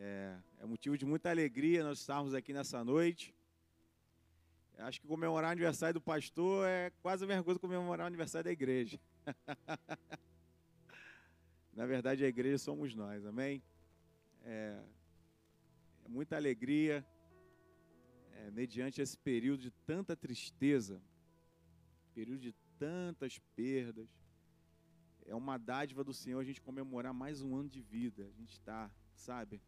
É, é motivo de muita alegria nós estarmos aqui nessa noite. Acho que comemorar o aniversário do pastor é quase a mesma coisa que comemorar o aniversário da igreja. Na verdade, a igreja somos nós, amém? É, é muita alegria, é, mediante esse período de tanta tristeza, período de tantas perdas. É uma dádiva do Senhor a gente comemorar mais um ano de vida. A gente está, sabe?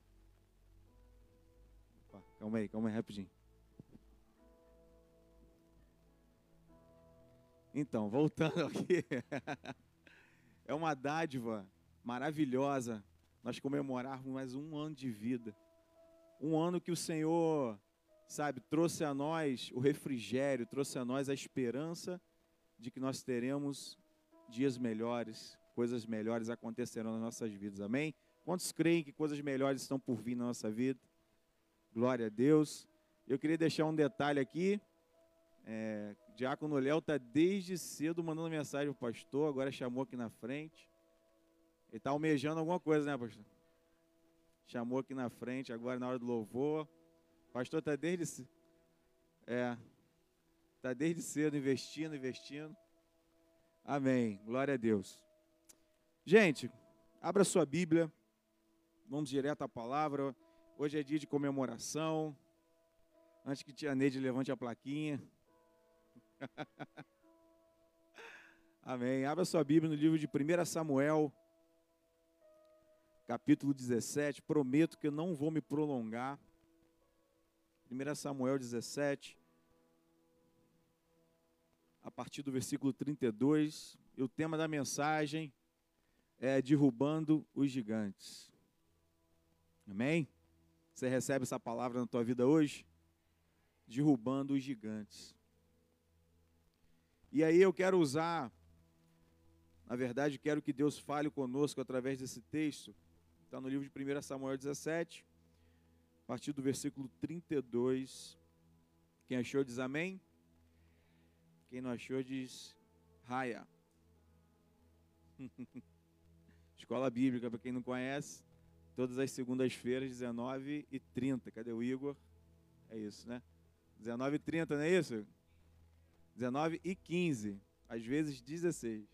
Opa, calma aí, calma aí, rapidinho. Então, voltando aqui. é uma dádiva maravilhosa nós comemorarmos mais um ano de vida. Um ano que o Senhor, sabe, trouxe a nós o refrigério, trouxe a nós a esperança de que nós teremos dias melhores, coisas melhores acontecerão nas nossas vidas. Amém? Quantos creem que coisas melhores estão por vir na nossa vida? Glória a Deus. Eu queria deixar um detalhe aqui. É, Diácono Léo está desde cedo mandando mensagem para o pastor, agora chamou aqui na frente. Ele está almejando alguma coisa, né, pastor? Chamou aqui na frente, agora na hora do louvor. O pastor está desde. É. Está desde cedo investindo, investindo. Amém. Glória a Deus. Gente, abra sua Bíblia. Vamos direto à palavra. Hoje é dia de comemoração. Antes que tia Neide levante a plaquinha. Amém. Abra sua Bíblia no livro de 1 Samuel, capítulo 17. Prometo que eu não vou me prolongar. 1 Samuel 17, a partir do versículo 32. E o tema da mensagem é derrubando os gigantes. Amém? Você recebe essa palavra na tua vida hoje? Derrubando os gigantes. E aí eu quero usar, na verdade, quero que Deus fale conosco através desse texto. Está no livro de 1 Samuel 17, a partir do versículo 32. Quem achou diz amém. Quem não achou diz raia. Escola Bíblica, para quem não conhece, todas as segundas-feiras, 19 e 30. Cadê o Igor? É isso, né? 19 e 30, não é isso? 19 e 15, às vezes 16.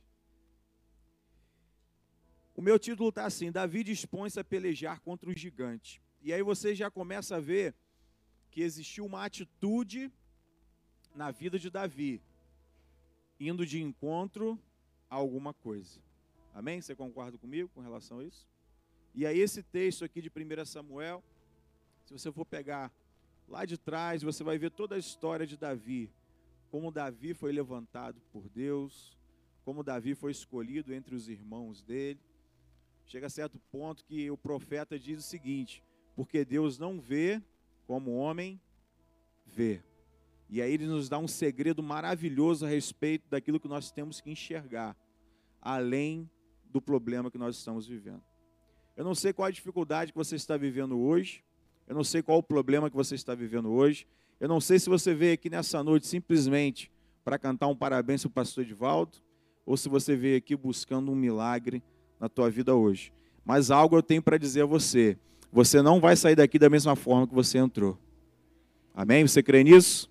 O meu título está assim: Davi dispõe-se a pelejar contra o gigante. E aí você já começa a ver que existiu uma atitude na vida de Davi, indo de encontro a alguma coisa. Amém? Você concorda comigo com relação a isso? E aí, esse texto aqui de 1 Samuel, se você for pegar lá de trás, você vai ver toda a história de Davi como Davi foi levantado por Deus, como Davi foi escolhido entre os irmãos dele. Chega a certo ponto que o profeta diz o seguinte: porque Deus não vê como o homem vê. E aí ele nos dá um segredo maravilhoso a respeito daquilo que nós temos que enxergar, além do problema que nós estamos vivendo. Eu não sei qual a dificuldade que você está vivendo hoje, eu não sei qual o problema que você está vivendo hoje, eu não sei se você veio aqui nessa noite simplesmente para cantar um parabéns para o pastor Edivaldo, ou se você veio aqui buscando um milagre na tua vida hoje. Mas algo eu tenho para dizer a você. Você não vai sair daqui da mesma forma que você entrou. Amém? Você crê nisso?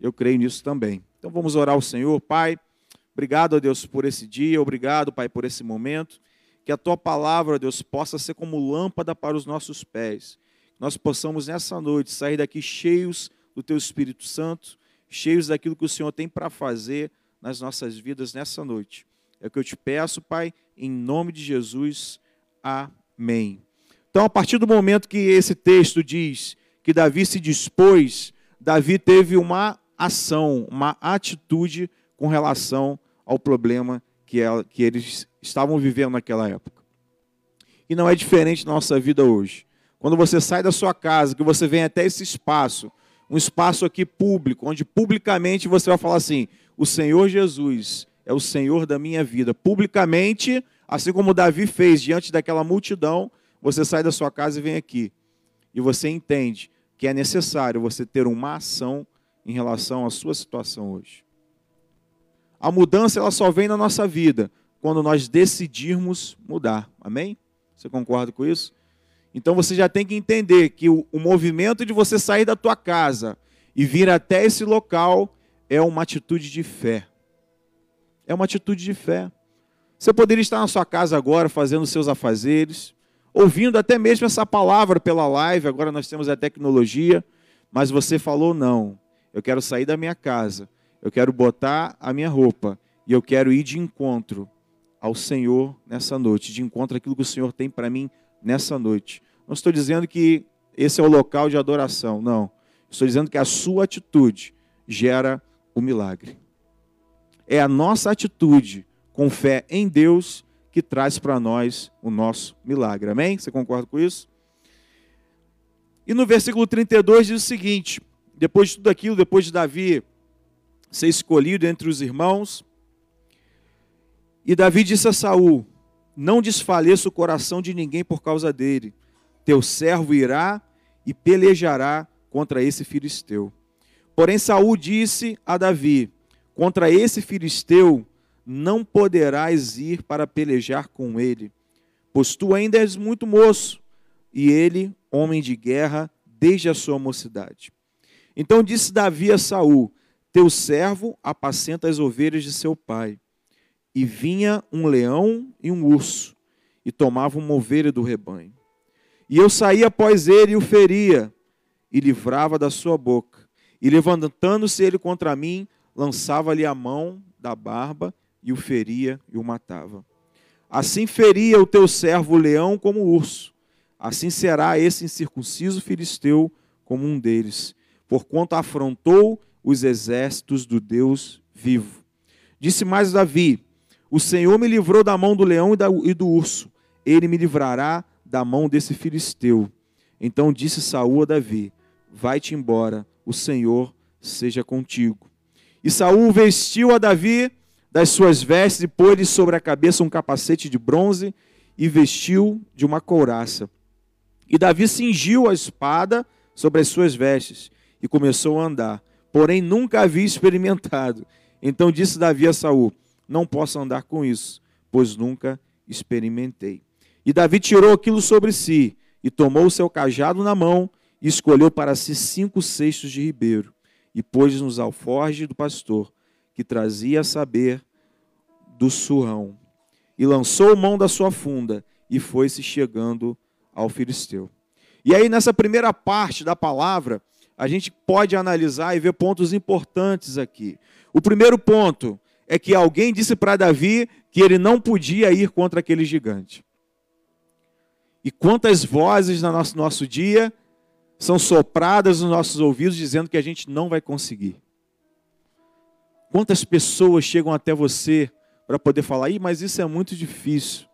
Eu creio nisso também. Então vamos orar ao Senhor, Pai. Obrigado a Deus por esse dia, obrigado, Pai, por esse momento. Que a tua palavra, Deus, possa ser como lâmpada para os nossos pés nós possamos nessa noite sair daqui cheios do Teu Espírito Santo, cheios daquilo que o Senhor tem para fazer nas nossas vidas nessa noite. É o que eu te peço, Pai, em nome de Jesus. Amém. Então, a partir do momento que esse texto diz que Davi se dispôs, Davi teve uma ação, uma atitude com relação ao problema que, ela, que eles estavam vivendo naquela época. E não é diferente na nossa vida hoje. Quando você sai da sua casa, que você vem até esse espaço, um espaço aqui público, onde publicamente você vai falar assim: o Senhor Jesus é o Senhor da minha vida. Publicamente, assim como Davi fez diante daquela multidão, você sai da sua casa e vem aqui. E você entende que é necessário você ter uma ação em relação à sua situação hoje. A mudança ela só vem na nossa vida quando nós decidirmos mudar. Amém? Você concorda com isso? Então você já tem que entender que o, movimento de você sair da tua casa e vir até esse local é uma atitude de fé. É uma atitude de fé. Você poderia estar na sua casa agora fazendo seus afazeres, ouvindo até mesmo essa palavra pela live, agora nós temos a tecnologia, mas você falou não. Eu quero sair da minha casa, eu quero botar a minha roupa e eu quero ir de encontro ao Senhor nessa noite, de encontro àquilo que o Senhor tem para mim nessa noite. Não estou dizendo que esse é o local de adoração, não. Estou dizendo que a sua atitude gera o milagre. É a nossa atitude com fé em Deus que traz para nós o nosso milagre. Amém? Você concorda com isso? E no versículo 32 diz o seguinte: depois de tudo aquilo, depois de Davi ser escolhido entre os irmãos, e Davi disse a Saul: Não desfaleça o coração de ninguém por causa dele. Teu servo irá e pelejará contra esse filisteu. Porém Saul disse a Davi: Contra esse filisteu não poderás ir para pelejar com ele, pois tu ainda és muito moço, e ele, homem de guerra, desde a sua mocidade. Então disse Davi a Saul: Teu servo apacenta as ovelhas de seu pai. E vinha um leão e um urso, e tomava uma ovelha do rebanho. E eu saía após ele e o feria, e livrava da sua boca. E levantando-se ele contra mim, lançava-lhe a mão da barba e o feria e o matava. Assim feria o teu servo o leão como o urso, assim será esse incircunciso filisteu como um deles, porquanto afrontou os exércitos do Deus vivo. Disse mais Davi: O Senhor me livrou da mão do leão e do urso, ele me livrará da mão desse filisteu. Então disse Saul a Davi: Vai-te embora, o Senhor seja contigo. E Saul vestiu a Davi das suas vestes e pôs-lhe sobre a cabeça um capacete de bronze e vestiu de uma couraça. E Davi cingiu a espada sobre as suas vestes e começou a andar. Porém, nunca havia experimentado. Então disse Davi a Saul: Não posso andar com isso, pois nunca experimentei. E Davi tirou aquilo sobre si e tomou o seu cajado na mão e escolheu para si cinco cestos de ribeiro e pôs nos alforjes do pastor que trazia a saber do surrão, e lançou mão da sua funda e foi-se chegando ao filisteu. E aí, nessa primeira parte da palavra, a gente pode analisar e ver pontos importantes aqui. O primeiro ponto é que alguém disse para Davi que ele não podia ir contra aquele gigante. E quantas vozes no nosso, nosso dia são sopradas nos nossos ouvidos dizendo que a gente não vai conseguir. Quantas pessoas chegam até você para poder falar, Ih, mas isso é muito difícil.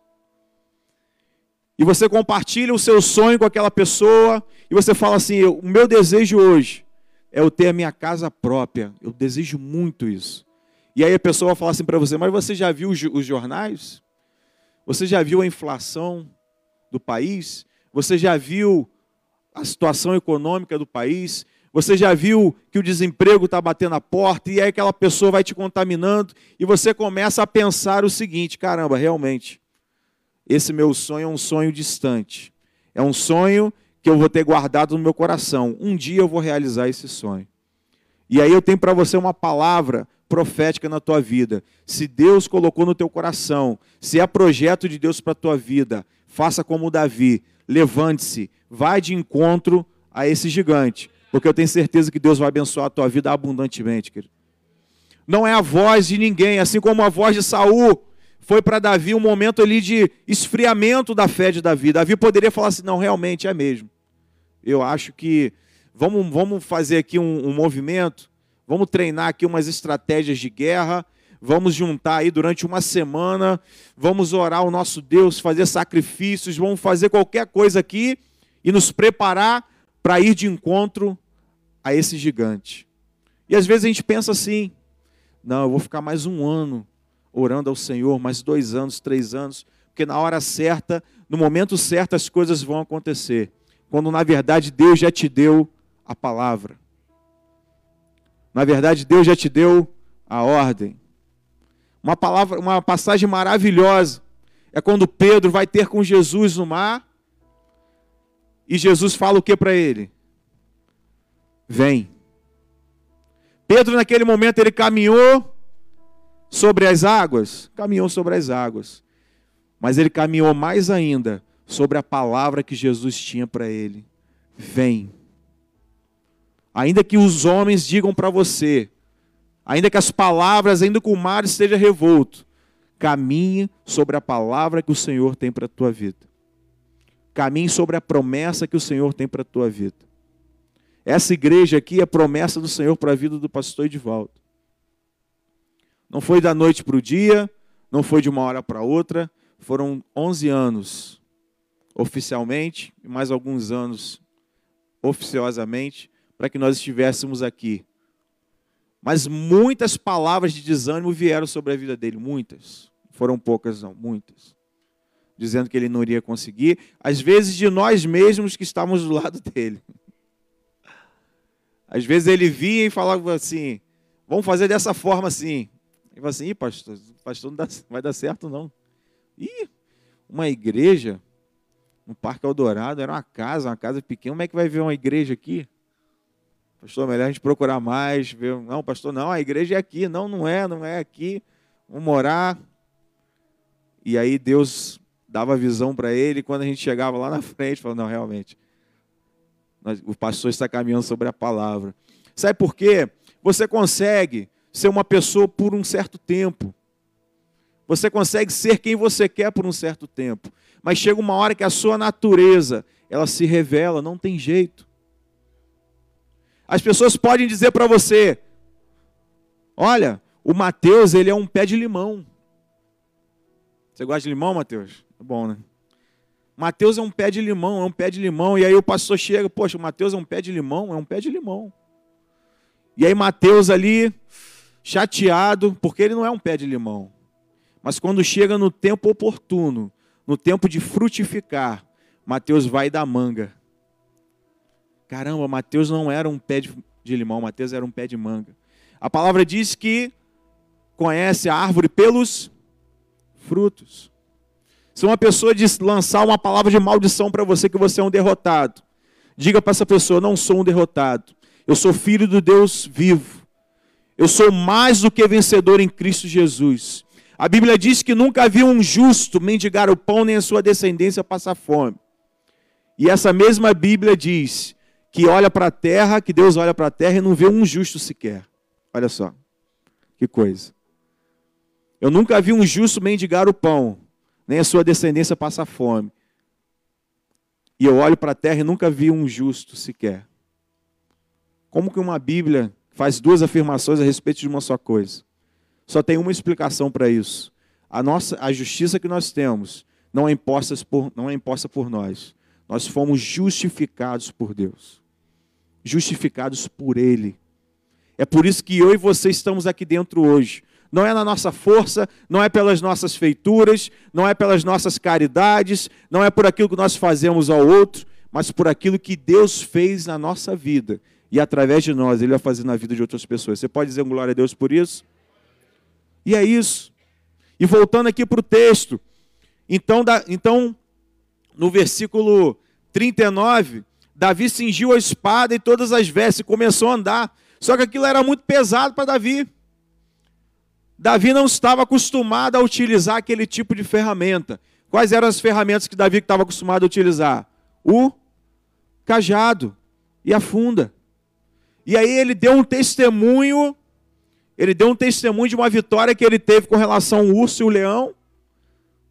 E você compartilha o seu sonho com aquela pessoa e você fala assim: o meu desejo hoje é eu ter a minha casa própria. Eu desejo muito isso. E aí a pessoa fala assim para você: mas você já viu os jornais? Você já viu a inflação do país? Você já viu a situação econômica do país? Você já viu que o desemprego está batendo a porta e aí aquela pessoa vai te contaminando e você começa a pensar o seguinte: caramba, realmente, esse meu sonho é um sonho distante. É um sonho que eu vou ter guardado no meu coração. Um dia eu vou realizar esse sonho. E aí eu tenho para você uma palavra profética na tua vida. Se Deus colocou no teu coração, se é projeto de Deus para a tua vida, faça como Davi, levante-se, vai de encontro a esse gigante porque eu tenho certeza que Deus vai abençoar a tua vida abundantemente, querido. Não é a voz de ninguém, assim como a voz de Saul foi para Davi um momento ali de esfriamento da fé de Davi. Davi poderia falar assim: não, realmente é mesmo. Eu acho que vamos, vamos fazer aqui um, um movimento, vamos treinar aqui umas estratégias de guerra, vamos juntar aí durante uma semana, vamos orar ao nosso Deus, fazer sacrifícios, vamos fazer qualquer coisa aqui e nos preparar para ir de encontro a esse gigante. E às vezes a gente pensa assim: não, eu vou ficar mais um ano orando ao Senhor, mais dois anos, três anos, porque na hora certa, no momento certo, as coisas vão acontecer. Quando na verdade Deus já te deu a palavra. Na verdade, Deus já te deu a ordem. Uma palavra, uma passagem maravilhosa é quando Pedro vai ter com Jesus no mar E Jesus fala o que para ele? Vem. Pedro, naquele momento, ele caminhou sobre as águas? Caminhou sobre as águas. Mas ele caminhou mais ainda sobre a palavra que Jesus tinha para ele: Vem. Ainda que os homens digam para você, ainda que as palavras, ainda que o mar esteja revolto, caminhe sobre a palavra que o Senhor tem para a tua vida. Caminhe sobre a promessa que o Senhor tem para a tua vida. Essa igreja aqui é promessa do Senhor para a vida do pastor Edivaldo. Não foi da noite para o dia, não foi de uma hora para outra, foram 11 anos oficialmente e mais alguns anos oficiosamente para que nós estivéssemos aqui. Mas muitas palavras de desânimo vieram sobre a vida dele, muitas. Foram poucas, não, muitas. Dizendo que ele não iria conseguir, às vezes de nós mesmos que estávamos do lado dele. Às vezes ele vinha e falava assim: vamos fazer dessa forma assim. Ele falava assim: pastor, pastor não dá, vai dar certo não. Ih, uma igreja no Parque Eldorado era uma casa, uma casa pequena. Como é que vai ver uma igreja aqui? Pastor, melhor a gente procurar mais. Ver... Não, pastor, não, a igreja é aqui. Não, não é, não é aqui. Vamos morar. E aí Deus dava visão para ele. E quando a gente chegava lá na frente, falou: Não, realmente, o pastor está caminhando sobre a palavra. Sabe por quê? Você consegue ser uma pessoa por um certo tempo. Você consegue ser quem você quer por um certo tempo. Mas chega uma hora que a sua natureza, ela se revela, não tem jeito. As pessoas podem dizer para você: "Olha, o Mateus, ele é um pé de limão". Você gosta de limão, Mateus? É bom, né? Mateus é um pé de limão, é um pé de limão. E aí o pastor chega, poxa, o Mateus é um pé de limão, é um pé de limão. E aí Mateus ali, chateado, porque ele não é um pé de limão. Mas quando chega no tempo oportuno, no tempo de frutificar, Mateus vai da manga. Caramba, Mateus não era um pé de, limão, Mateus era um pé de manga. A palavra diz que conhece a árvore pelos frutos. Se uma pessoa lançar uma palavra de maldição para você que você é um derrotado, diga para essa pessoa: não sou um derrotado. Eu sou filho do Deus vivo. Eu sou mais do que vencedor em Cristo Jesus. A Bíblia diz que nunca viu um justo mendigar o pão, nem a sua descendência passar fome. E essa mesma Bíblia diz que olha para a terra, que Deus olha para a terra e não vê um justo sequer. Olha só, que coisa. Eu nunca vi um justo mendigar o pão, nem a sua descendência passar fome. E eu olho para a terra e nunca vi um justo sequer. Como que uma Bíblia faz duas afirmações a respeito de uma só coisa? Só tem uma explicação para isso. A nossa a justiça que nós temos não é imposta por não é imposta por nós. Nós fomos justificados por Deus. Justificados por ele. É por isso que eu e você estamos aqui dentro hoje não é na nossa força, não é pelas nossas feituras, não é pelas nossas caridades, não é por aquilo que nós fazemos ao outro, mas por aquilo que Deus fez na nossa vida. E através de nós, Ele vai fazer na vida de outras pessoas. Você pode dizer glória a Deus por isso? E é isso. E voltando aqui para o texto. Então, então, no versículo 39, Davi cingiu a espada e todas as vestes e começou a andar. Só que aquilo era muito pesado para Davi. Davi não estava acostumado a utilizar aquele tipo de ferramenta. Quais eram as ferramentas que Davi estava acostumado a utilizar? O cajado e a funda. E aí ele deu um testemunho, ele deu um testemunho de uma vitória que ele teve com relação ao urso e o leão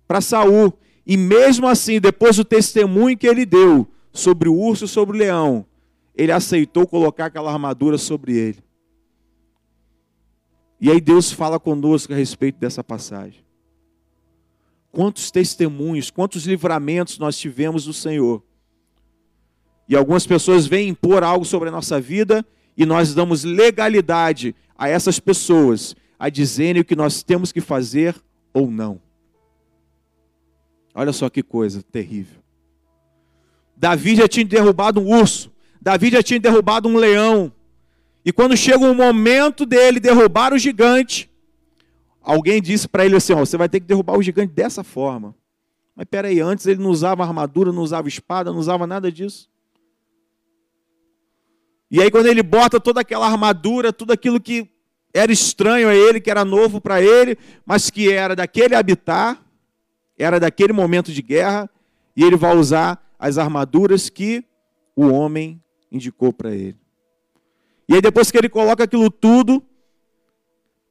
para Saul. E mesmo assim, depois do testemunho que ele deu sobre o urso e sobre o leão, ele aceitou colocar aquela armadura sobre ele. E aí Deus fala conosco a respeito dessa passagem. Quantos testemunhos, quantos livramentos nós tivemos do Senhor. E algumas pessoas vêm impor algo sobre a nossa vida e nós damos legalidade a essas pessoas a dizerem o que nós temos que fazer ou não. Olha só que coisa terrível. Davi já tinha derrubado um urso, Davi já tinha derrubado um leão, e quando chega o momento dele derrubar o gigante, alguém disse para ele assim: você vai ter que derrubar o gigante dessa forma. Mas peraí, antes ele não usava armadura, não usava espada, não usava nada disso. E aí, quando ele bota toda aquela armadura, tudo aquilo que era estranho a ele, que era novo para ele, mas que era daquele habitar, era daquele momento de guerra, e ele vai usar as armaduras que o homem indicou para ele. E aí, depois que ele coloca aquilo tudo,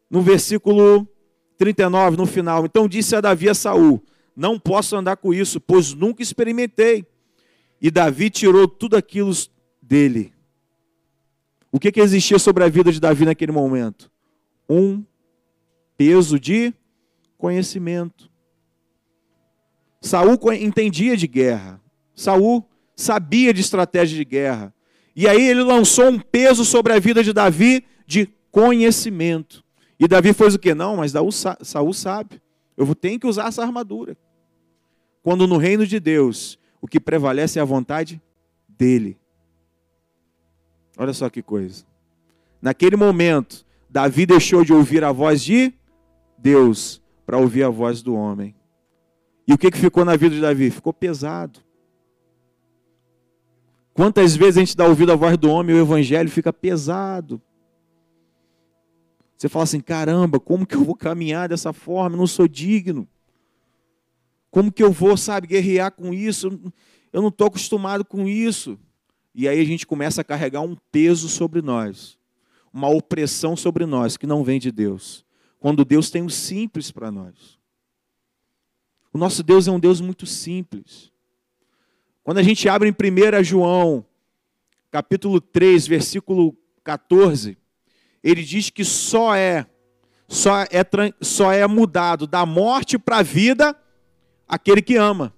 no versículo 39, no final, então disse a Davi a Saul: Não posso andar com isso, pois nunca experimentei. E Davi tirou tudo aquilo dele. O que, que existia sobre a vida de Davi naquele momento? Um peso de conhecimento. Saul entendia de guerra. Saul sabia de estratégia de guerra. E aí ele lançou um peso sobre a vida de Davi de conhecimento. E Davi fez o que? Não, mas Saul sabe. Eu tenho que usar essa armadura. Quando no reino de Deus o que prevalece é a vontade dele. Olha só que coisa. Naquele momento, Davi deixou de ouvir a voz de Deus para ouvir a voz do homem. E o que, que ficou na vida de Davi? Ficou pesado. Quantas vezes a gente dá ouvido à voz do homem e o evangelho fica pesado? Você fala assim: caramba, como que eu vou caminhar dessa forma? Eu não sou digno. Como que eu vou, sabe, guerrear com isso? Eu não estou acostumado com isso. E aí a gente começa a carregar um peso sobre nós, uma opressão sobre nós que não vem de Deus. Quando Deus tem o simples para nós. O nosso Deus é um Deus muito simples. Quando a gente abre em 1 João, capítulo 3, versículo 14, ele diz que só é só é, só é mudado da morte para a vida aquele que ama.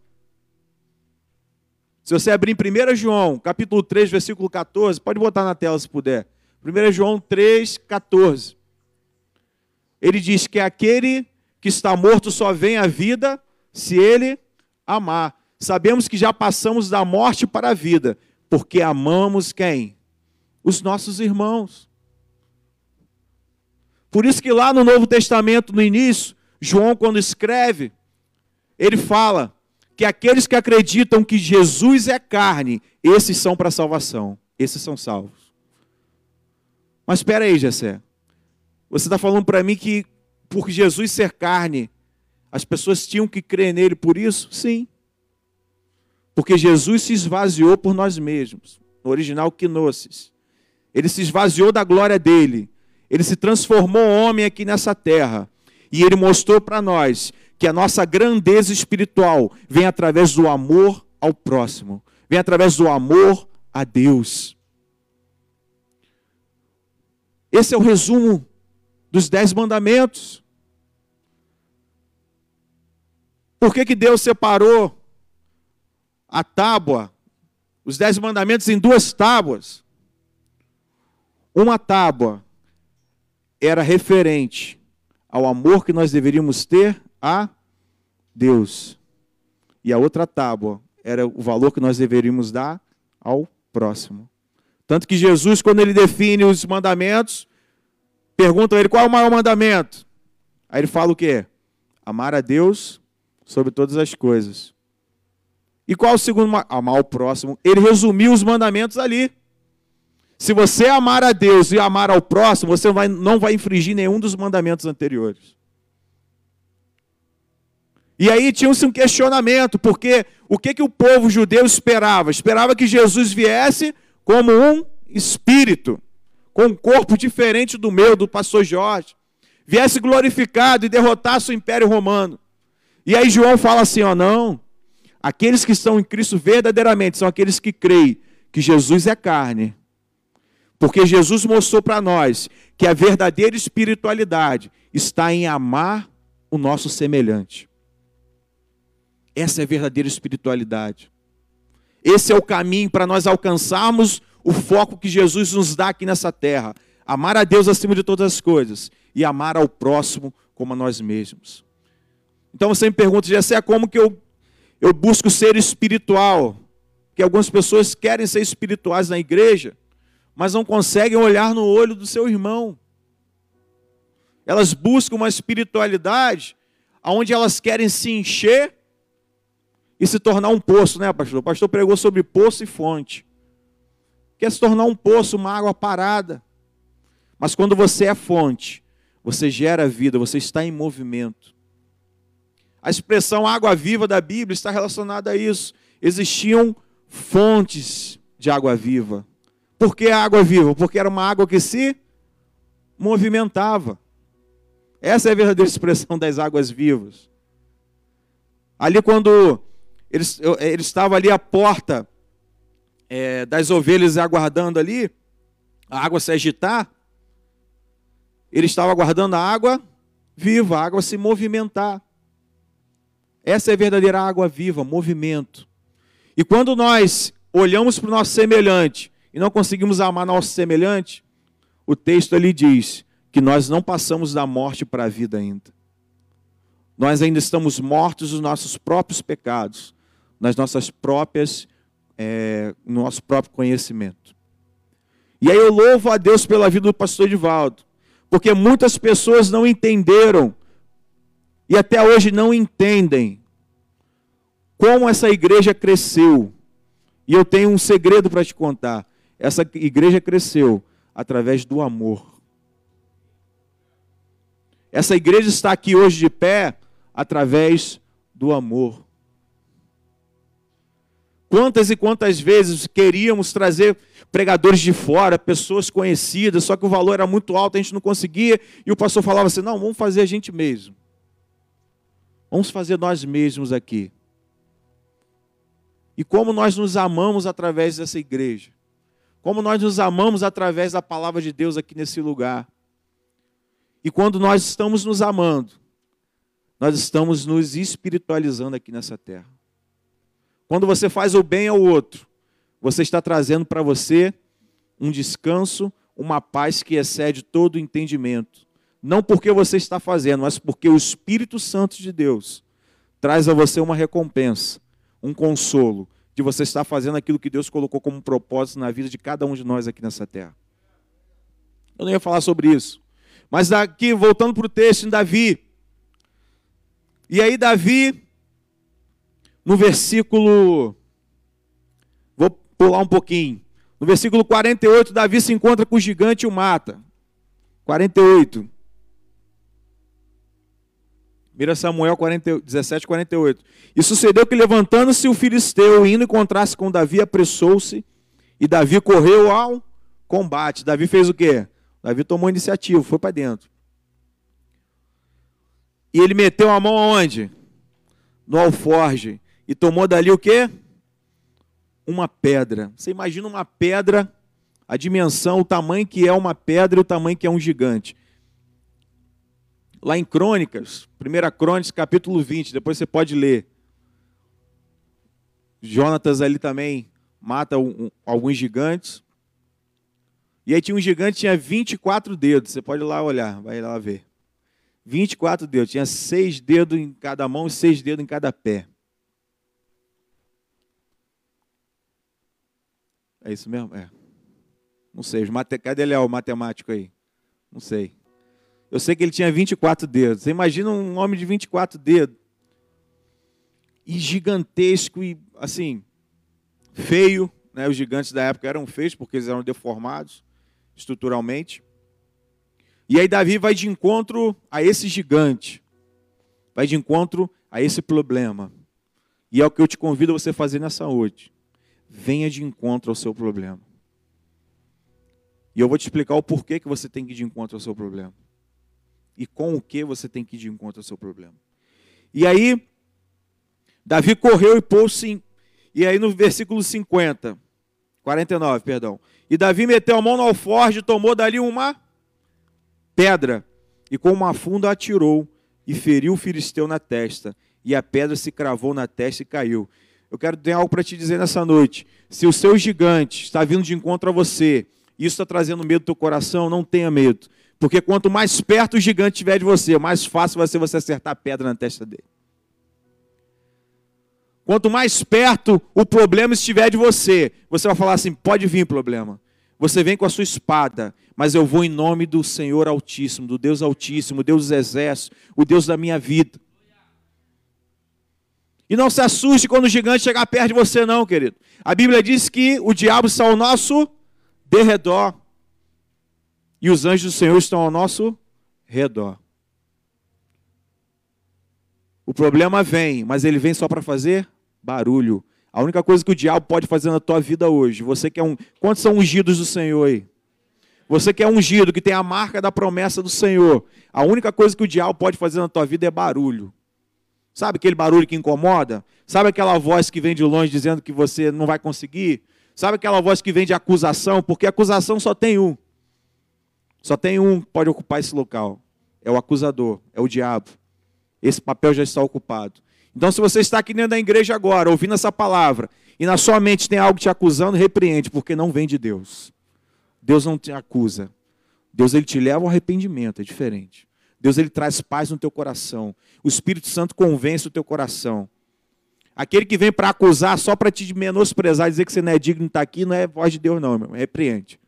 Se você abrir em 1 João, capítulo 3, versículo 14, pode botar na tela se puder. 1 João 3, 14. Ele diz que aquele que está morto só vem à vida se ele amar. Sabemos que já passamos da morte para a vida, porque amamos quem? Os nossos irmãos. Por isso que lá no Novo Testamento, no início, João, quando escreve, ele fala que aqueles que acreditam que Jesus é carne, esses são para salvação, esses são salvos. Mas espera aí, Jessé. Você está falando para mim que por Jesus ser carne, as pessoas tinham que crer nele por isso? Sim. Porque Jesus se esvaziou por nós mesmos. No original, quinosis. Ele se esvaziou da glória dele. Ele se transformou homem aqui nessa terra. E ele mostrou para nós que a nossa grandeza espiritual vem através do amor ao próximo, vem através do amor a Deus. Esse é o resumo dos dez mandamentos. Por que, que Deus separou a tábua, os dez mandamentos em duas tábuas? Uma tábua era referente ao amor que nós deveríamos ter a Deus. E a outra tábua era o valor que nós deveríamos dar ao próximo. Tanto que Jesus, quando ele define os mandamentos, pergunta a ele qual é o maior mandamento. Aí ele fala o quê? Amar a Deus sobre todas as coisas. E qual é o segundo? Amar o próximo. Ele resumiu os mandamentos ali. Se você amar a Deus e amar ao próximo, você não vai, não vai infringir nenhum dos mandamentos anteriores. E aí tinha-se um questionamento, porque o que, que o povo judeu esperava? Esperava que Jesus viesse como um espírito, com um corpo diferente do meu, do pastor Jorge, viesse glorificado e derrotasse o império romano. E aí João fala assim: ó, não, aqueles que estão em Cristo verdadeiramente são aqueles que creem que Jesus é carne. Porque Jesus mostrou para nós que a verdadeira espiritualidade está em amar o nosso semelhante. Essa é a verdadeira espiritualidade. Esse é o caminho para nós alcançarmos o foco que Jesus nos dá aqui nessa terra. Amar a Deus acima de todas as coisas e amar ao próximo como a nós mesmos. Então você me pergunta, Jessé, como que eu, eu busco ser espiritual? Que algumas pessoas querem ser espirituais na igreja, mas não conseguem olhar no olho do seu irmão. Elas buscam uma espiritualidade onde elas querem se encher e se tornar um poço, né, pastor? O pastor pregou sobre poço e fonte. Quer se tornar um poço, uma água parada. Mas quando você é fonte, você gera vida, você está em movimento. A expressão água viva da Bíblia está relacionada a isso. Existiam fontes de água viva. Por que água viva? Porque era uma água que se movimentava. Essa é a verdadeira expressão das águas vivas. Ali, quando eles, eles estavam ali à porta é, das ovelhas aguardando ali, a água se agitar, ele estava aguardando a água viva, a água se movimentar. Essa é a verdadeira água viva, movimento. E quando nós olhamos para o nosso semelhante e não conseguimos amar nosso semelhante, o texto ali diz que nós não passamos da morte para a vida ainda. Nós ainda estamos mortos nos nossos próprios pecados, nas nossas próprias, é, no nosso próprio conhecimento. E aí eu louvo a Deus pela vida do pastor Edivaldo, porque muitas pessoas não entenderam e até hoje não entendem como essa igreja cresceu. E eu tenho um segredo para te contar. Essa igreja cresceu através do amor. Essa igreja está aqui hoje de pé através do amor. Quantas e quantas vezes queríamos trazer pregadores de fora, pessoas conhecidas, só que o valor era muito alto, a gente não conseguia, e o pastor falava assim: não, vamos fazer a gente mesmo. Vamos fazer nós mesmos aqui. E como nós nos amamos através dessa igreja. Como nós nos amamos através da palavra de Deus aqui nesse lugar. E quando nós estamos nos amando, nós estamos nos espiritualizando aqui nessa terra. Quando você faz o bem ao outro, você está trazendo para você um descanso, uma paz que excede todo o entendimento. Não porque você está fazendo, mas porque o Espírito Santo de Deus traz a você uma recompensa, um consolo de você estar fazendo aquilo que Deus colocou como propósito na vida de cada um de nós aqui nessa terra. Eu não ia falar sobre isso. Mas aqui, voltando para o texto em Davi. E aí, Davi, no versículo. Vou pular um pouquinho. No versículo 48, Davi se encontra com o gigante e o mata. 48. Mira Samuel 40, 17, 48. E sucedeu que, levantando-se o filisteu, indo encontrar-se com Davi, apressou-se, e Davi correu ao combate. Davi fez o quê? Davi tomou iniciativa, foi para dentro. E ele meteu a mão aonde? No alforge. E tomou dali o quê? Uma pedra. Você imagina uma pedra, a dimensão, o tamanho que é uma pedra e o tamanho que é um gigante lá em Crônicas, 1 Crônicas, capítulo 20, depois você pode ler. Jonatas ali também mata um, um, alguns gigantes. E aí tinha um gigante tinha 24 dedos. Você pode ir lá olhar, vai lá ver. 24 dedos. Tinha seis dedos em cada mão e seis dedos em cada pé. É isso mesmo? É. Não sei. Cadê ele, o matemático aí? Não sei. Eu sei que ele tinha 24 dedos. Você imagina um homem de 24 dedos. E gigantesco e assim, feio, né? Os gigantes da época eram feios porque eles eram deformados estruturalmente. E aí Davi vai de encontro a esse gigante. Vai de encontro a esse problema. E é o que eu te convido a você fazer nessa noite. Venha de encontro ao seu problema. E eu vou te explicar o porquê que você tem que ir de encontro ao seu problema e com o que você tem que ir de encontro ao seu problema. E aí, Davi correu e pôs-se. E aí no versículo 50, 49, perdão. E Davi meteu a mão no alforje, tomou dali uma pedra, e com uma funda atirou, e feriu o filisteu na testa. E a pedra se cravou na testa e caiu. Eu quero ter algo para te dizer nessa noite. Se o seu gigante está vindo de encontro a você, isso está trazendo medo do teu coração, não tenha medo. Porque quanto mais perto o gigante estiver de você, mais fácil vai ser você acertar a pedra na testa dele. Quanto mais perto o problema estiver de você, você vai falar assim: pode vir problema. Você vem com a sua espada, mas eu vou em nome do Senhor Altíssimo, do Deus Altíssimo, Deus dos Exércitos, o Deus da minha vida. E não se assuste quando o gigante chegar perto de você, não, querido. A Bíblia diz que o diabo está ao nosso derredor. E os anjos do Senhor estão ao nosso redor. O problema vem, mas ele vem só para fazer barulho. A única coisa que o diabo pode fazer na tua vida hoje, você que é um. Quantos são ungidos do Senhor aí? Você que é ungido, que tem a marca da promessa do Senhor, a única coisa que o diabo pode fazer na tua vida é barulho. Sabe aquele barulho que incomoda? Sabe aquela voz que vem de longe dizendo que você não vai conseguir? Sabe aquela voz que vem de acusação? Porque acusação só tem um. Só tem um que pode ocupar esse local. É o acusador, é o diabo. Esse papel já está ocupado. Então, se você está aqui dentro da igreja agora, ouvindo essa palavra, e na sua mente tem algo te acusando, repreende, porque não vem de Deus. Deus não te acusa. Deus ele te leva ao arrependimento, é diferente. Deus ele traz paz no teu coração. O Espírito Santo convence o teu coração. Aquele que vem para acusar só para te menosprezar, dizer que você não é digno de estar aqui, não é voz de Deus, não, meu irmão. Repreende.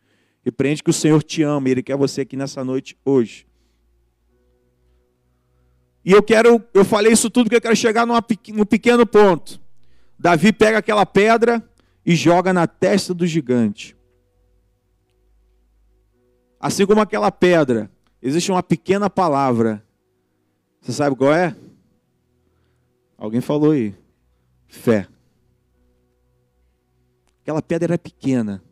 Repreende que o Senhor te ama, Ele quer você aqui nessa noite hoje. E eu quero, eu falei isso tudo porque eu quero chegar numa, num pequeno ponto. Davi pega aquela pedra e joga na testa do gigante. Assim como aquela pedra existe uma pequena palavra. Você sabe qual é? Alguém falou aí. Fé. Aquela pedra é pequena.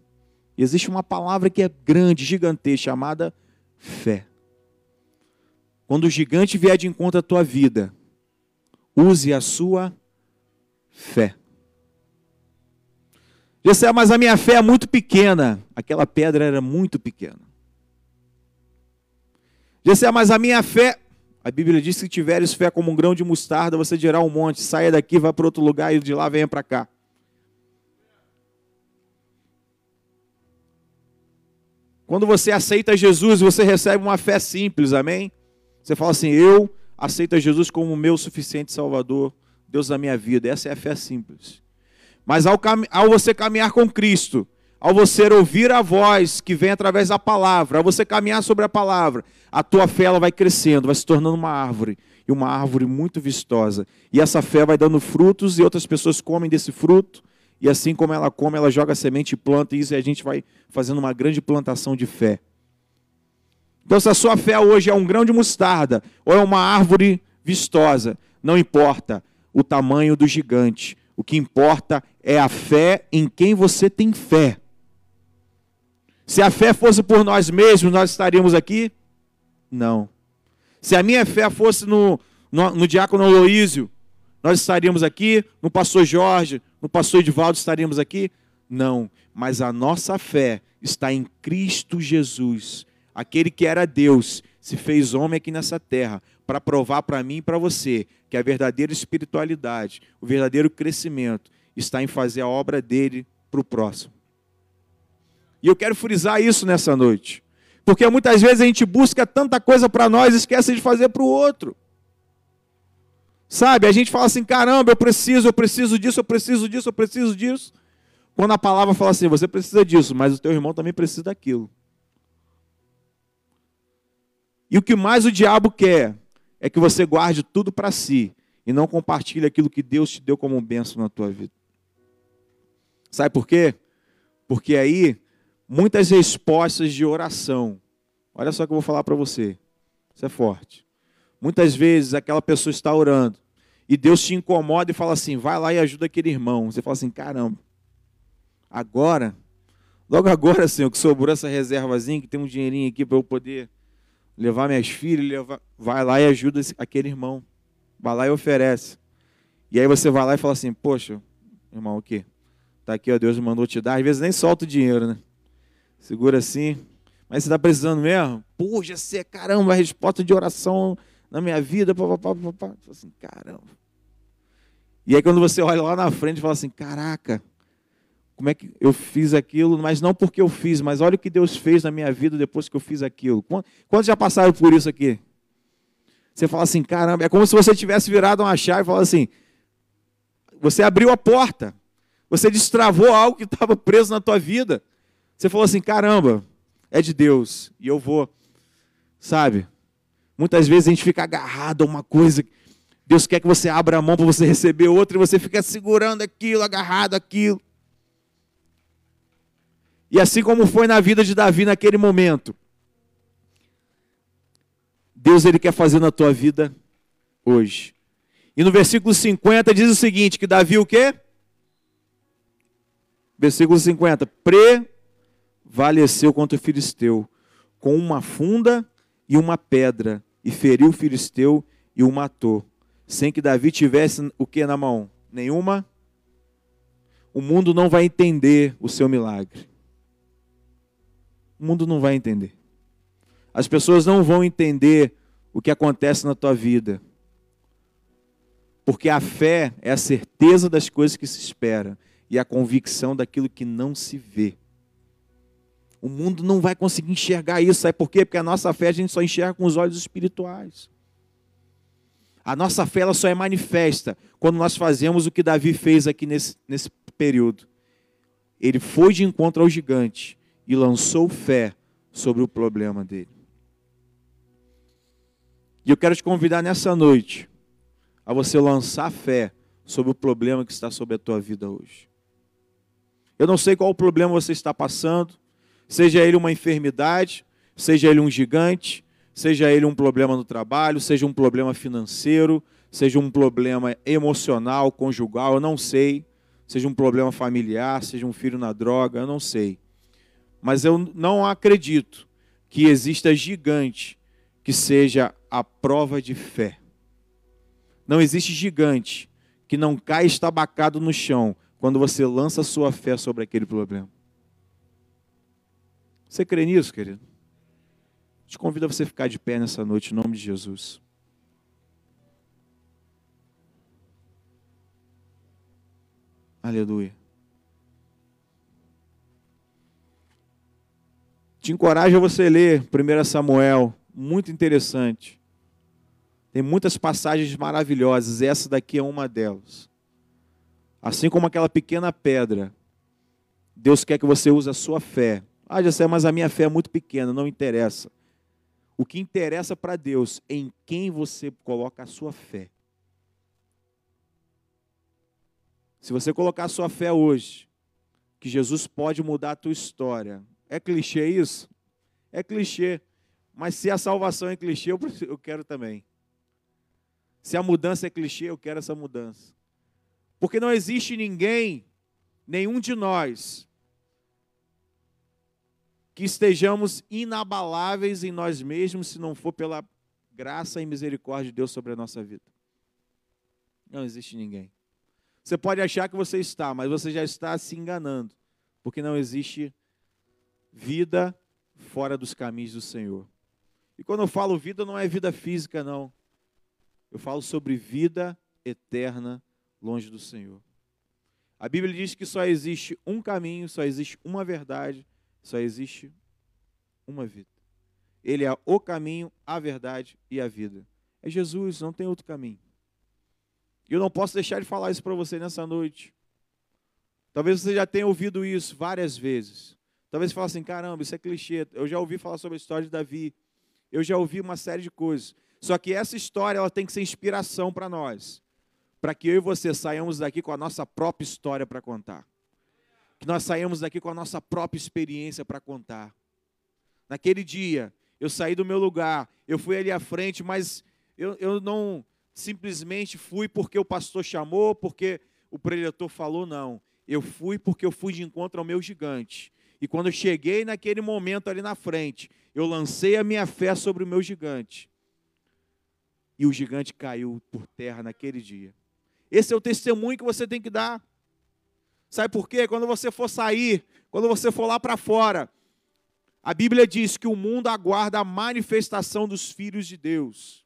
E existe uma palavra que é grande, gigantesca, chamada fé. Quando o gigante vier de encontro à tua vida, use a sua fé. Disse, mas a minha fé é muito pequena. Aquela pedra era muito pequena. Disse, mas a minha fé. A Bíblia diz que se tiveres fé como um grão de mostarda, você dirá um monte, saia daqui, vá para outro lugar e de lá venha para cá. Quando você aceita Jesus, você recebe uma fé simples, amém? Você fala assim: Eu aceito Jesus como meu suficiente Salvador, Deus da minha vida. Essa é a fé simples. Mas ao, ao você caminhar com Cristo, ao você ouvir a voz que vem através da palavra, ao você caminhar sobre a palavra, a tua fé ela vai crescendo, vai se tornando uma árvore, e uma árvore muito vistosa. E essa fé vai dando frutos e outras pessoas comem desse fruto, e assim como ela come, ela joga semente e planta, e isso a gente vai fazendo uma grande plantação de fé. Então, se a sua fé hoje é um grão de mostarda ou é uma árvore vistosa, não importa o tamanho do gigante. O que importa é a fé em quem você tem fé. Se a fé fosse por nós mesmos, nós estaríamos aqui? Não. Se a minha fé fosse no, no, no diácono Aloísio, nós estaríamos aqui? No pastor Jorge, no pastor Edivaldo estaríamos aqui? Não. Mas a nossa fé está em Cristo Jesus. Aquele que era Deus se fez homem aqui nessa terra para provar para mim e para você que a verdadeira espiritualidade, o verdadeiro crescimento está em fazer a obra dele para o próximo. E eu quero frisar isso nessa noite. Porque muitas vezes a gente busca tanta coisa para nós e esquece de fazer para o outro. Sabe, a gente fala assim: caramba, eu preciso, eu preciso disso, eu preciso disso, eu preciso disso. Quando a palavra fala assim, você precisa disso, mas o teu irmão também precisa daquilo. E o que mais o diabo quer é que você guarde tudo para si e não compartilhe aquilo que Deus te deu como bênção na tua vida. Sabe por quê? Porque aí muitas respostas de oração. Olha só o que eu vou falar para você. Isso é forte. Muitas vezes aquela pessoa está orando e Deus te incomoda e fala assim: vai lá e ajuda aquele irmão. Você fala assim: caramba, agora, logo agora, Senhor, que sobrou essa reservazinha, que tem um dinheirinho aqui para eu poder levar minhas filhas, levar... vai lá e ajuda aquele irmão. Vai lá e oferece. E aí você vai lá e fala assim: poxa, irmão, o quê? Está aqui, ó, Deus mandou te dar. Às vezes nem solta o dinheiro, né? Segura assim. Mas você está precisando mesmo? Puxa, você, caramba, a resposta de oração na minha vida. Pá, pá, pá, pá. Assim, caramba. E aí quando você olha lá na frente, fala assim, caraca, como é que eu fiz aquilo? Mas não porque eu fiz, mas olha o que Deus fez na minha vida depois que eu fiz aquilo. Quantos já passaram por isso aqui? Você fala assim, caramba, é como se você tivesse virado uma chave e falado assim, você abriu a porta, você destravou algo que estava preso na tua vida. Você falou assim: caramba, é de Deus e eu vou. Sabe? Muitas vezes a gente fica agarrado a uma coisa. Deus quer que você abra a mão para você receber outra e você fica segurando aquilo, agarrado aquilo. E assim como foi na vida de Davi naquele momento, Deus ele quer fazer na tua vida hoje. E no versículo 50 diz o seguinte, que Davi o quê? Versículo 50, prevaleceu contra o filisteu com uma funda e uma pedra e feriu o filisteu e o matou sem que Davi tivesse o que na mão? Nenhuma. O mundo não vai entender o seu milagre. O mundo não vai entender. As pessoas não vão entender o que acontece na tua vida. Porque a fé é a certeza das coisas que se espera e a convicção daquilo que não se vê. O mundo não vai conseguir enxergar isso, sabe por quê? Porque a nossa fé a gente só enxerga com os olhos espirituais. A nossa fé ela só é manifesta quando nós fazemos o que Davi fez aqui nesse, nesse período. Ele foi de encontro ao gigante e lançou fé sobre o problema dele. E eu quero te convidar nessa noite a você lançar fé sobre o problema que está sobre a tua vida hoje. Eu não sei qual o problema você está passando, seja ele uma enfermidade, seja ele um gigante, seja ele um problema no trabalho, seja um problema financeiro, seja um problema emocional, conjugal, eu não sei, seja um problema familiar, seja um filho na droga, eu não sei. Mas eu não acredito que exista gigante que seja a prova de fé. Não existe gigante que não cai estabacado no chão quando você lança sua fé sobre aquele problema. Você crê nisso, querido? Te convido a você ficar de pé nessa noite, em nome de Jesus. Aleluia. Te encorajo a você ler 1 Samuel, muito interessante. Tem muitas passagens maravilhosas, essa daqui é uma delas. Assim como aquela pequena pedra, Deus quer que você use a sua fé. Ah, sei, mas a minha fé é muito pequena, não interessa. O que interessa para Deus é em quem você coloca a sua fé. Se você colocar a sua fé hoje, que Jesus pode mudar a tua história. É clichê isso? É clichê. Mas se a salvação é clichê, eu quero também. Se a mudança é clichê, eu quero essa mudança. Porque não existe ninguém, nenhum de nós, que estejamos inabaláveis em nós mesmos, se não for pela graça e misericórdia de Deus sobre a nossa vida. Não existe ninguém. Você pode achar que você está, mas você já está se enganando, porque não existe vida fora dos caminhos do Senhor. E quando eu falo vida, não é vida física, não. Eu falo sobre vida eterna longe do Senhor. A Bíblia diz que só existe um caminho, só existe uma verdade, só existe uma vida. Ele é o caminho, a verdade e a vida. É Jesus, não tem outro caminho. E eu não posso deixar de falar isso para você nessa noite. Talvez você já tenha ouvido isso várias vezes. Talvez você fale assim: caramba, isso é clichê. Eu já ouvi falar sobre a história de Davi. Eu já ouvi uma série de coisas. Só que essa história ela tem que ser inspiração para nós. Para que eu e você saiamos daqui com a nossa própria história para contar que nós saímos daqui com a nossa própria experiência para contar. Naquele dia, eu saí do meu lugar, eu fui ali à frente, mas eu, eu não simplesmente fui porque o pastor chamou, porque o preletor falou, não. Eu fui porque eu fui de encontro ao meu gigante. E quando eu cheguei naquele momento ali na frente, eu lancei a minha fé sobre o meu gigante. E o gigante caiu por terra naquele dia. Esse é o testemunho que você tem que dar. Sabe por quê? Quando você for sair, quando você for lá para fora, a Bíblia diz que o mundo aguarda a manifestação dos filhos de Deus.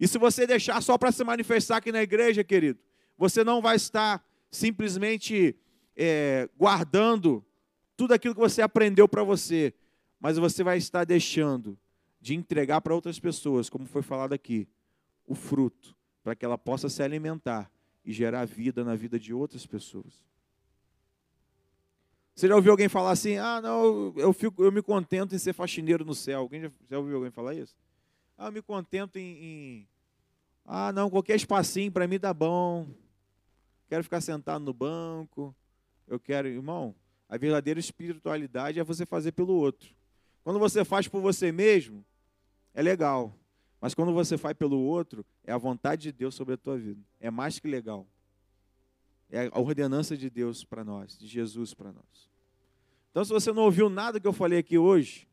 E se você deixar só para se manifestar aqui na igreja, querido, você não vai estar simplesmente é, guardando tudo aquilo que você aprendeu para você, mas você vai estar deixando de entregar para outras pessoas, como foi falado aqui, o fruto, para que ela possa se alimentar e gerar vida na vida de outras pessoas. Você já ouviu alguém falar assim? Ah, não, eu, fico, eu me contento em ser faxineiro no céu. Alguém já, já ouviu alguém falar isso? Ah, eu me contento em, em Ah, não, qualquer espacinho para mim tá bom. Quero ficar sentado no banco. Eu quero, irmão, a verdadeira espiritualidade é você fazer pelo outro. Quando você faz por você mesmo, é legal. Mas quando você faz pelo outro, é a vontade de Deus sobre a tua vida. É mais que legal. É a ordenança de Deus para nós, de Jesus para nós. Então, se você não ouviu nada que eu falei aqui hoje,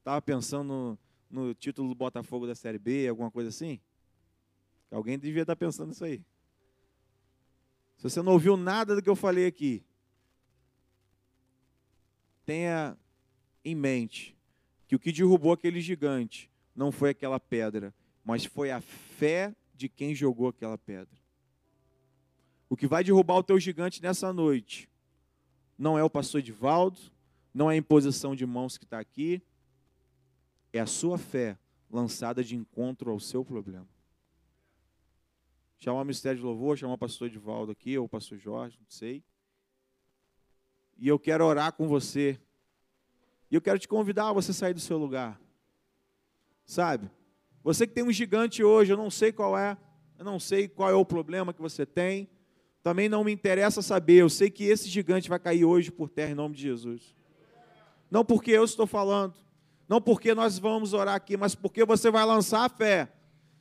estava pensando no, no, título do Botafogo da Série B, alguma coisa assim? Alguém devia estar pensando nisso aí. Se você não ouviu nada do que eu falei aqui, tenha em mente que o que derrubou aquele gigante não foi aquela pedra, mas foi a fé de quem jogou aquela pedra. O que vai derrubar o teu gigante nessa noite não é o pastor Edivaldo, não é a imposição de mãos que está aqui, é a sua fé lançada de encontro ao seu problema. Chamar o Ministério de Louvor, chamar o pastor Edivaldo aqui, ou o pastor Jorge, não sei. E eu quero orar com você. E eu quero te convidar a você sair do seu lugar. Sabe? Você que tem um gigante hoje, eu não sei qual é, eu não sei qual é o problema que você tem. Também não me interessa saber, eu sei que esse gigante vai cair hoje por terra em nome de Jesus. Não porque eu estou falando, não porque nós vamos orar aqui, mas porque você vai lançar a fé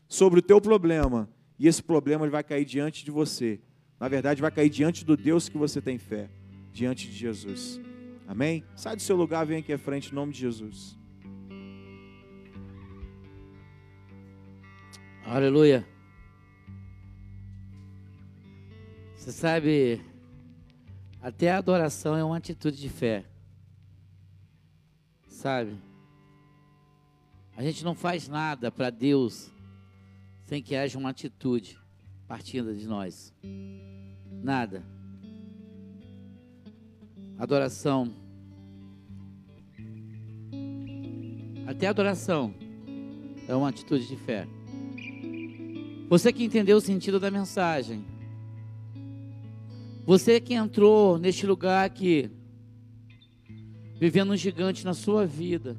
sobre o teu problema e esse problema vai cair diante de você. Na verdade, vai cair diante do Deus que você tem fé, diante de Jesus. Amém? Sai do seu lugar, vem aqui à frente em nome de Jesus. Aleluia. Você sabe, até a adoração é uma atitude de fé. Sabe? A gente não faz nada para Deus sem que haja uma atitude partindo de nós. Nada. Adoração. Até a adoração é uma atitude de fé. Você que entendeu o sentido da mensagem, você que entrou neste lugar aqui, vivendo um gigante na sua vida,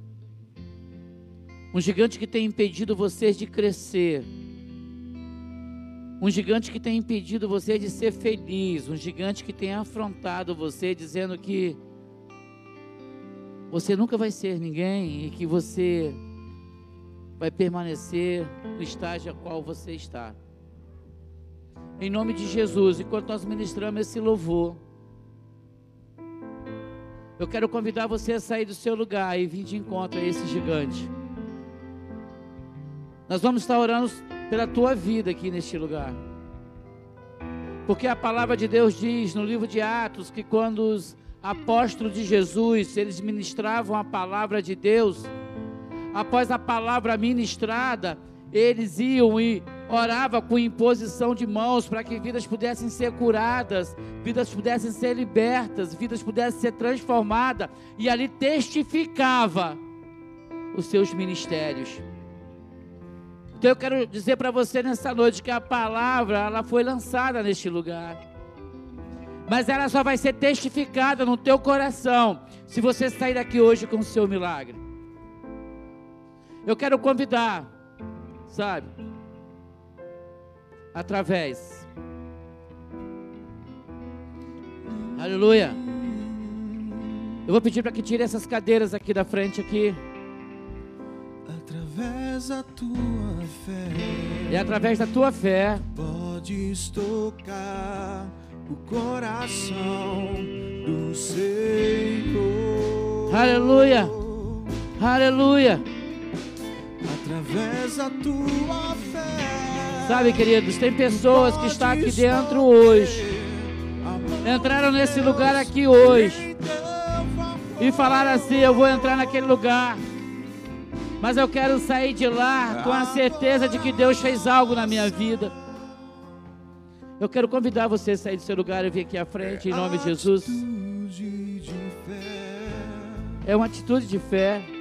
um gigante que tem impedido você de crescer, um gigante que tem impedido você de ser feliz, um gigante que tem afrontado você, dizendo que você nunca vai ser ninguém e que você vai permanecer no estágio a qual você está. Em nome de Jesus, enquanto nós ministramos esse louvor, eu quero convidar você a sair do seu lugar e vir de encontro a esse gigante. Nós vamos estar orando pela tua vida aqui neste lugar. Porque a palavra de Deus diz no livro de Atos que quando os apóstolos de Jesus, eles ministravam a palavra de Deus, após a palavra ministrada, eles iam e orava com imposição de mãos para que vidas pudessem ser curadas, vidas pudessem ser libertas, vidas pudessem ser transformadas, e ali testificava os seus ministérios. Então eu quero dizer para você nessa noite que a palavra ela foi lançada neste lugar. Mas ela só vai ser testificada no teu coração se você sair daqui hoje com o seu milagre. Eu quero convidar, sabe? através. Aleluia. Eu vou pedir para que tire essas cadeiras aqui da frente aqui. Através da tua fé. E através da tua fé. Podes tocar o coração do Senhor. Aleluia. Aleluia. Através da tua fé Sabe, queridos, tem pessoas que estão aqui dentro hoje, entraram nesse lugar aqui hoje e falaram assim: Eu vou entrar naquele lugar, mas eu quero sair de lá com a certeza de que Deus fez algo na minha vida. Eu quero convidar você a sair do seu lugar e vir aqui à frente, em nome de Jesus. É uma atitude de fé.